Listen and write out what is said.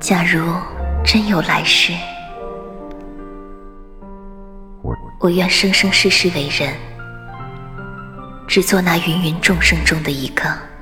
假如真有来世我愿生生世世为人只做那芸芸众生中的一个。